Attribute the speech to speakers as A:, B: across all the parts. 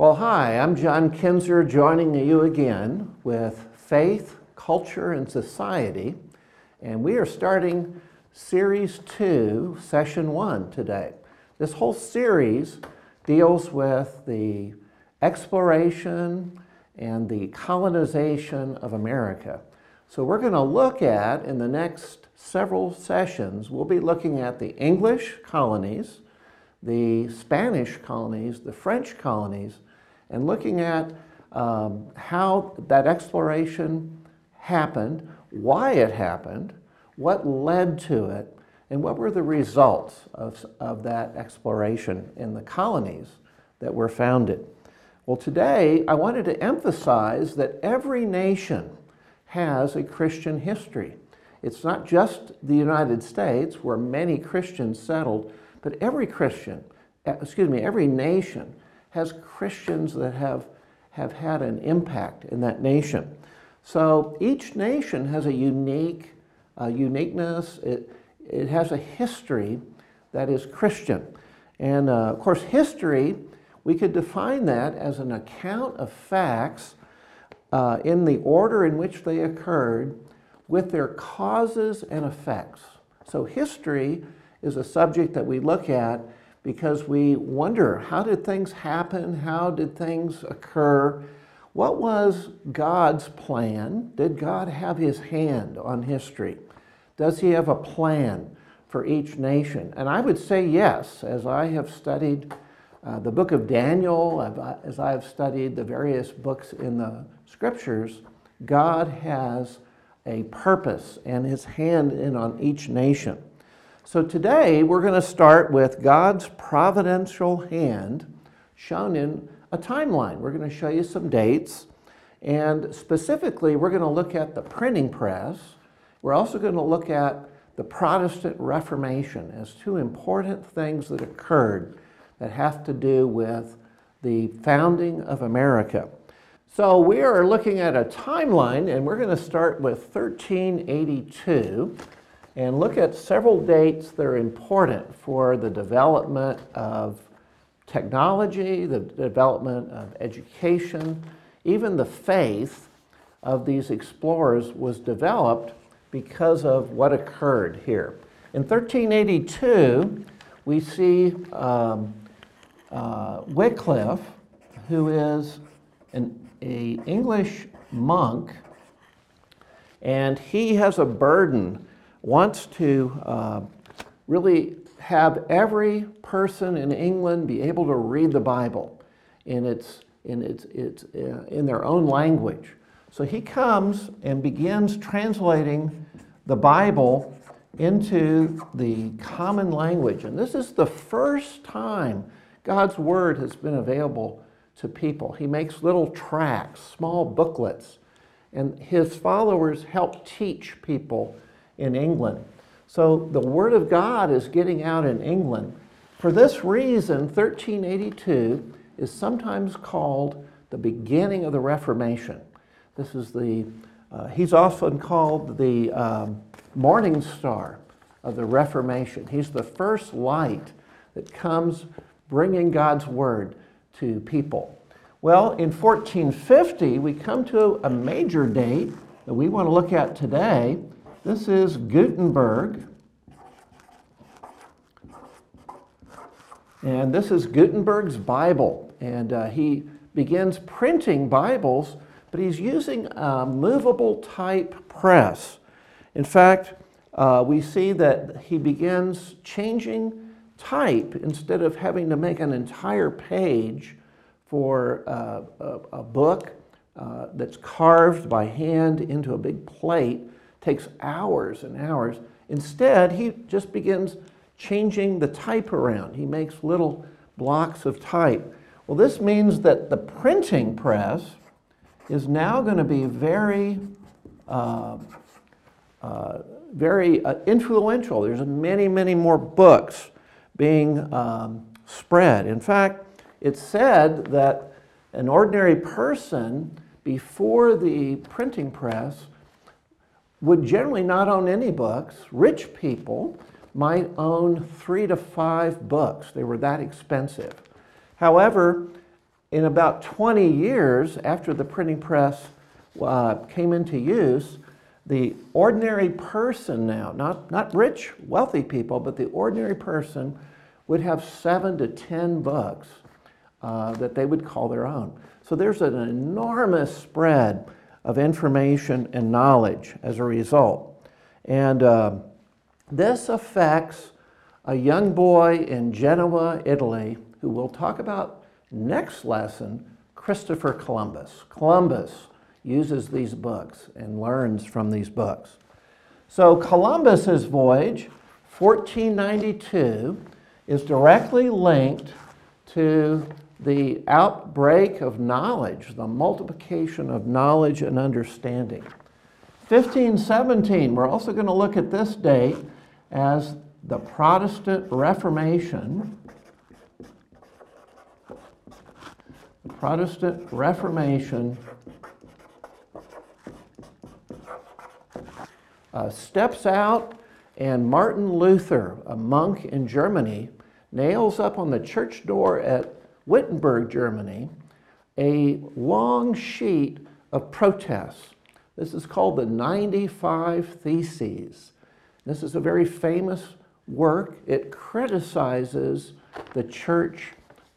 A: Well, hi, I'm John Kinzer joining you again with Faith, Culture, and Society. And we are starting Series 2, Session 1 today. This whole series deals with the exploration and the colonization of America. So, we're going to look at, in the next several sessions, we'll be looking at the English colonies, the Spanish colonies, the French colonies, and looking at um, how that exploration happened, why it happened, what led to it, and what were the results of, of that exploration in the colonies that were founded. Well, today I wanted to emphasize that every nation has a Christian history. It's not just the United States where many Christians settled, but every Christian, eh, excuse me, every nation has Christians that have, have had an impact in that nation. So each nation has a unique uh, uniqueness. It, it has a history that is Christian. And uh, of course, history, we could define that as an account of facts uh, in the order in which they occurred with their causes and effects. So, history is a subject that we look at because we wonder how did things happen? How did things occur? What was God's plan? Did God have his hand on history? Does he have a plan for each nation? And I would say yes, as I have studied uh, the book of Daniel, uh, as I have studied the various books in the scriptures, God has a purpose and his hand in on each nation. So today we're going to start with God's providential hand shown in a timeline. We're going to show you some dates, and specifically, we're going to look at the printing press. We're also going to look at the Protestant Reformation as two important things that occurred that have to do with the founding of America. So we are looking at a timeline, and we're going to start with 1382 and look at several dates that are important for the development of technology, the development of education, even the faith of these explorers was developed because of what occurred here. In 1382, we see um, uh, Wycliffe, who is an a English monk, and he has a burden wants to uh, really have every person in England be able to read the Bible in, its, in, its, its, uh, in their own language. So he comes and begins translating the Bible into the common language. And this is the first time God's Word has been available to people. He makes little tracts, small booklets, and his followers help teach people in England. So the Word of God is getting out in England. For this reason, 1382 is sometimes called the beginning of the Reformation. This is the, uh, he's often called the um, morning star of the Reformation. He's the first light that comes bringing God's Word to people. Well, in 1450, we come to a major date that we want to look at today. This is Gutenberg. And this is Gutenberg's Bible. And uh, he begins printing Bibles, but he's using a movable type press. In fact, uh, we see that he begins changing type instead of having to make an entire page for uh, a, a, book uh, that's carved by hand into a big plate takes hours and hours. Instead, he just begins changing the type around. He makes little blocks of type. Well, this means that the printing press is now going to be very, uh, uh, very uh, influential. There's many, many more books being um, spread. In fact, it's said that an ordinary person before the printing press would generally not own any books. Rich people might own three to five books. They were that expensive. However, in about 20 years after the printing press uh, came into use, the ordinary person now, not, not rich, wealthy people, but the ordinary person would have seven to 10 books uh, that they would call their own. So there's an enormous spread of information and knowledge as a result. And uh, this affects a young boy in Genoa, Italy, who we'll talk about next lesson, Christopher Columbus. Columbus uses these books and learns from these books. So Columbus's voyage, 1492, is directly linked to the outbreak of knowledge, the multiplication of knowledge and understanding. 1517, we're also going to look at this date as the Protestant Reformation. The Protestant Reformation uh, steps out, and Martin Luther, a monk in Germany, nails up on the church door at Wittenberg, Germany, a long sheet of protests. This is called the 95 Theses. This is a very famous work. It criticizes the church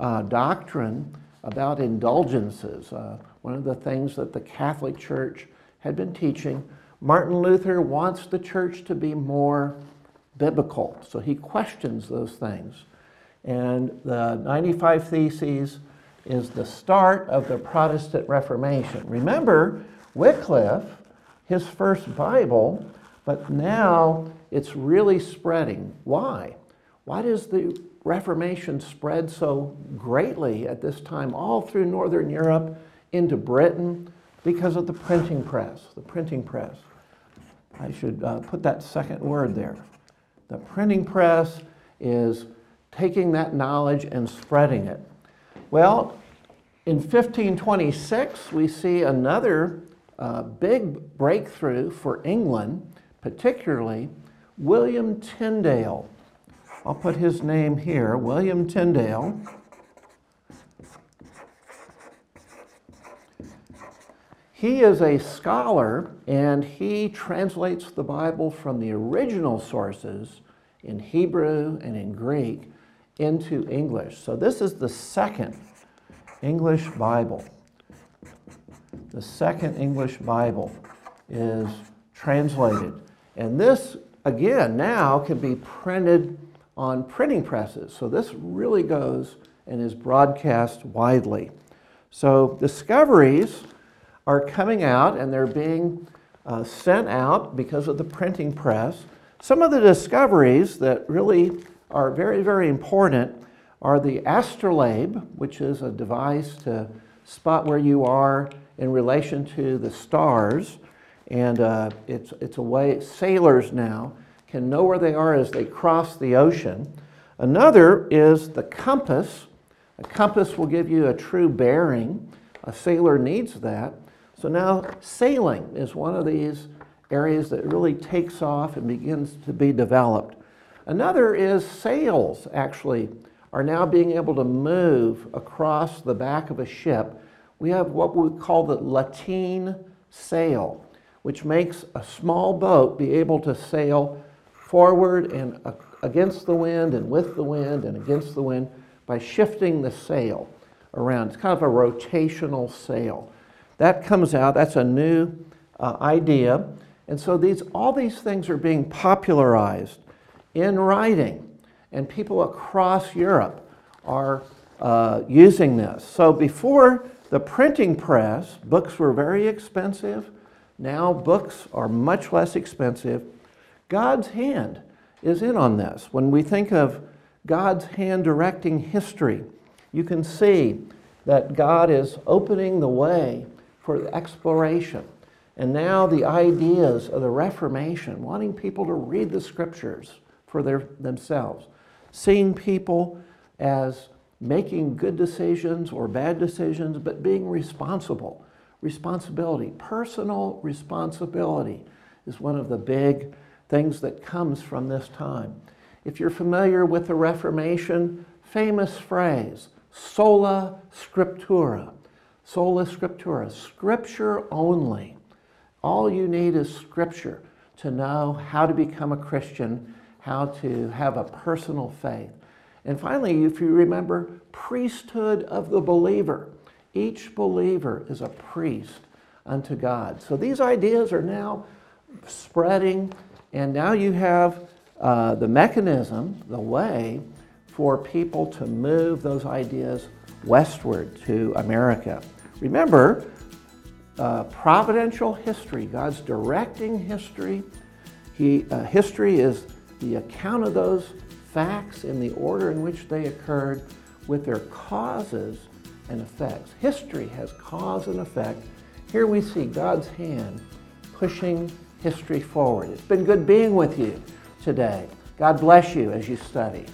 A: uh, doctrine about indulgences, uh, one of the things that the Catholic Church had been teaching. Martin Luther wants the church to be more biblical, so he questions those things. And the 95 Theses is the start of the Protestant Reformation. Remember, Wycliffe, his first Bible, but now it's really spreading. Why? Why does the Reformation spread so greatly at this time all through Northern Europe into Britain? Because of the printing press, the printing press. I should uh, put that second word there. The printing press is taking that knowledge and spreading it. Well, in 1526, we see another uh, big breakthrough for England, particularly William Tyndale. I'll put his name here William Tyndale. He is a scholar and he translates the Bible from the original sources in Hebrew and in Greek into English. So this is the second English Bible. The second English Bible is translated. And this, again, now can be printed on printing presses. So this really goes and is broadcast widely. So discoveries are coming out and they're being uh, sent out because of the printing press. Some of the discoveries that really are very, very important are the astrolabe, which is a device to spot where you are in relation to the stars. And uh, it's, it's a way sailors now can know where they are as they cross the ocean. Another is the compass. A compass will give you a true bearing. A sailor needs that. So now sailing is one of these areas that really takes off and begins to be developed. Another is sails, actually, are now being able to move across the back of a ship. We have what we call the lateen sail, which makes a small boat be able to sail forward and against the wind and with the wind and against the wind by shifting the sail around. It's kind of a rotational sail. That comes out, that's a new uh, idea. And so these, all these things are being popularized in writing, and people across Europe are uh, using this. So before the printing press, books were very expensive. Now books are much less expensive. God's hand is in on this. When we think of God's hand directing history, you can see that God is opening the way for exploration. And now the ideas of the Reformation, wanting people to read the scriptures, for their, themselves. Seeing people as making good decisions or bad decisions, but being responsible. Responsibility, personal responsibility is one of the big things that comes from this time. If you're familiar with the Reformation, famous phrase, sola scriptura. Sola scriptura, scripture only. All you need is scripture to know how to become a Christian, how to have a personal faith. And finally, if you remember, priesthood of the believer. Each believer is a priest unto God. So these ideas are now spreading, and now you have uh, the mechanism, the way for people to move those ideas westward to America. Remember, uh, providential history, God's directing history. He, uh, history is the account of those facts in the order in which they occurred with their causes and effects. History has cause and effect. Here we see God's hand pushing history forward. It's been good being with you today. God bless you as you study.